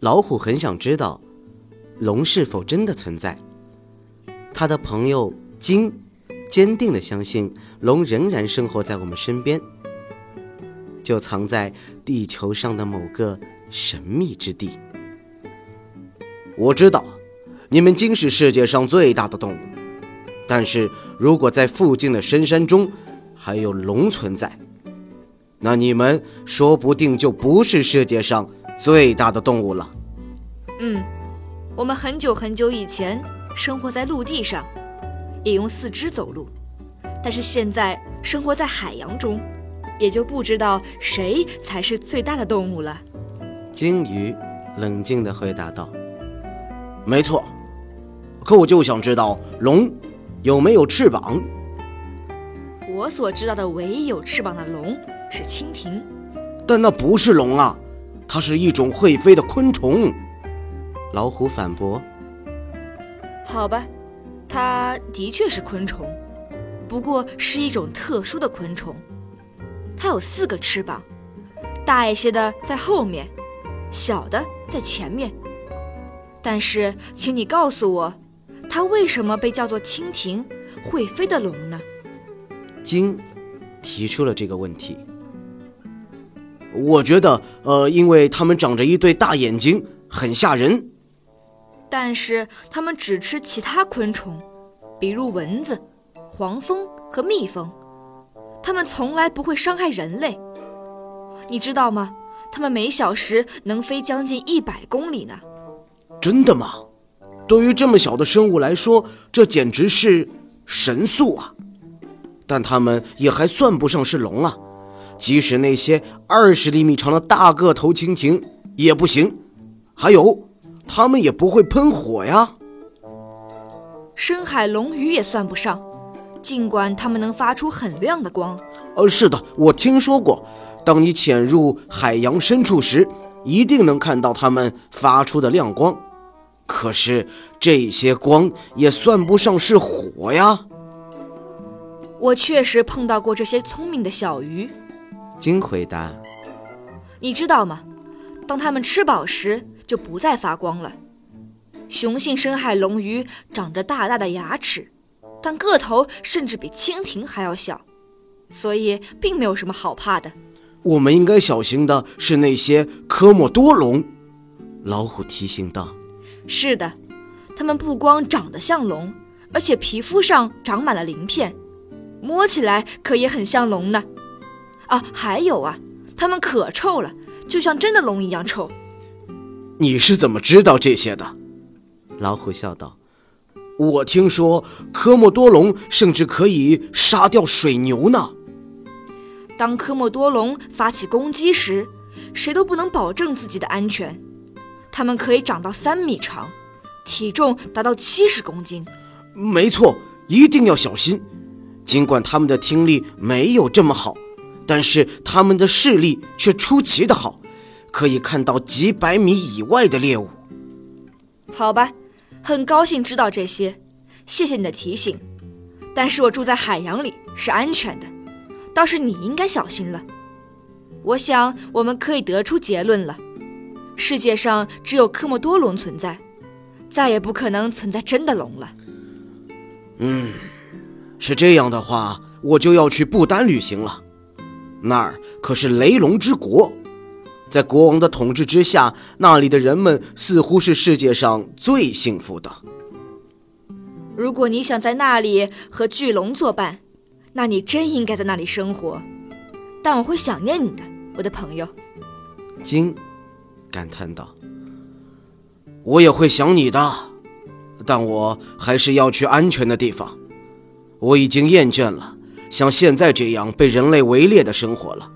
老虎很想知道，龙是否真的存在。他的朋友鲸坚定的相信，龙仍然生活在我们身边，就藏在地球上的某个神秘之地。我知道，你们鲸是世界上最大的动物，但是如果在附近的深山中，还有龙存在，那你们说不定就不是世界上最大的动物了。嗯，我们很久很久以前生活在陆地上，也用四肢走路，但是现在生活在海洋中，也就不知道谁才是最大的动物了。鲸鱼冷静地回答道：“没错，可我就想知道龙有没有翅膀。”我所知道的唯一有翅膀的龙是蜻蜓，但那不是龙啊，它是一种会飞的昆虫。老虎反驳：“好吧，它的确是昆虫，不过是一种特殊的昆虫。它有四个翅膀，大一些的在后面，小的在前面。但是，请你告诉我，它为什么被叫做蜻蜓，会飞的龙呢？”鲸提出了这个问题。我觉得，呃，因为它们长着一对大眼睛，很吓人。但是它们只吃其他昆虫，比如蚊子、黄蜂和蜜蜂。它们从来不会伤害人类。你知道吗？它们每小时能飞将近一百公里呢。真的吗？对于这么小的生物来说，这简直是神速啊！但它们也还算不上是龙啊，即使那些二十厘米长的大个头蜻蜓也不行。还有，它们也不会喷火呀。深海龙鱼也算不上，尽管它们能发出很亮的光。呃，是的，我听说过，当你潜入海洋深处时，一定能看到它们发出的亮光。可是这些光也算不上是火呀。我确实碰到过这些聪明的小鱼，鲸回答：“你知道吗？当它们吃饱时，就不再发光了。雄性深海龙鱼长着大大的牙齿，但个头甚至比蜻蜓还要小，所以并没有什么好怕的。我们应该小心的是那些科莫多龙。”老虎提醒道：“是的，它们不光长得像龙，而且皮肤上长满了鳞片。”摸起来可也很像龙呢，啊，还有啊，它们可臭了，就像真的龙一样臭。你是怎么知道这些的？老虎笑道：“我听说科莫多龙甚至可以杀掉水牛呢。当科莫多龙发起攻击时，谁都不能保证自己的安全。它们可以长到三米长，体重达到七十公斤。没错，一定要小心。”尽管他们的听力没有这么好，但是他们的视力却出奇的好，可以看到几百米以外的猎物。好吧，很高兴知道这些，谢谢你的提醒。但是我住在海洋里是安全的，倒是你应该小心了。我想我们可以得出结论了：世界上只有科莫多龙存在，再也不可能存在真的龙了。嗯。是这样的话，我就要去不丹旅行了。那儿可是雷龙之国，在国王的统治之下，那里的人们似乎是世界上最幸福的。如果你想在那里和巨龙作伴，那你真应该在那里生活。但我会想念你的，我的朋友。金感叹道：“我也会想你的，但我还是要去安全的地方。”我已经厌倦了像现在这样被人类围猎的生活了。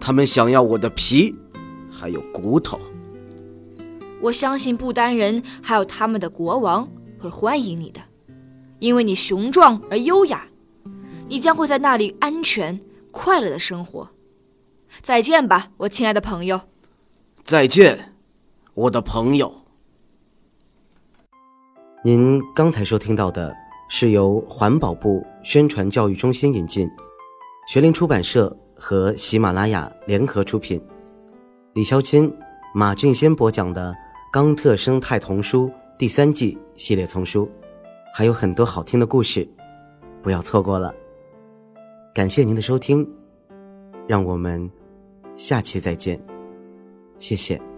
他们想要我的皮还有骨头。我相信不丹人还有他们的国王会欢迎你的，因为你雄壮而优雅，你将会在那里安全快乐的生活。再见吧，我亲爱的朋友。再见，我的朋友。您刚才收听到的是由环保部宣传教育中心引进，学林出版社和喜马拉雅联合出品，李潇钦、马俊先播讲的《冈特生态童书》第三季系列丛书，还有很多好听的故事，不要错过了。感谢您的收听，让我们下期再见，谢谢。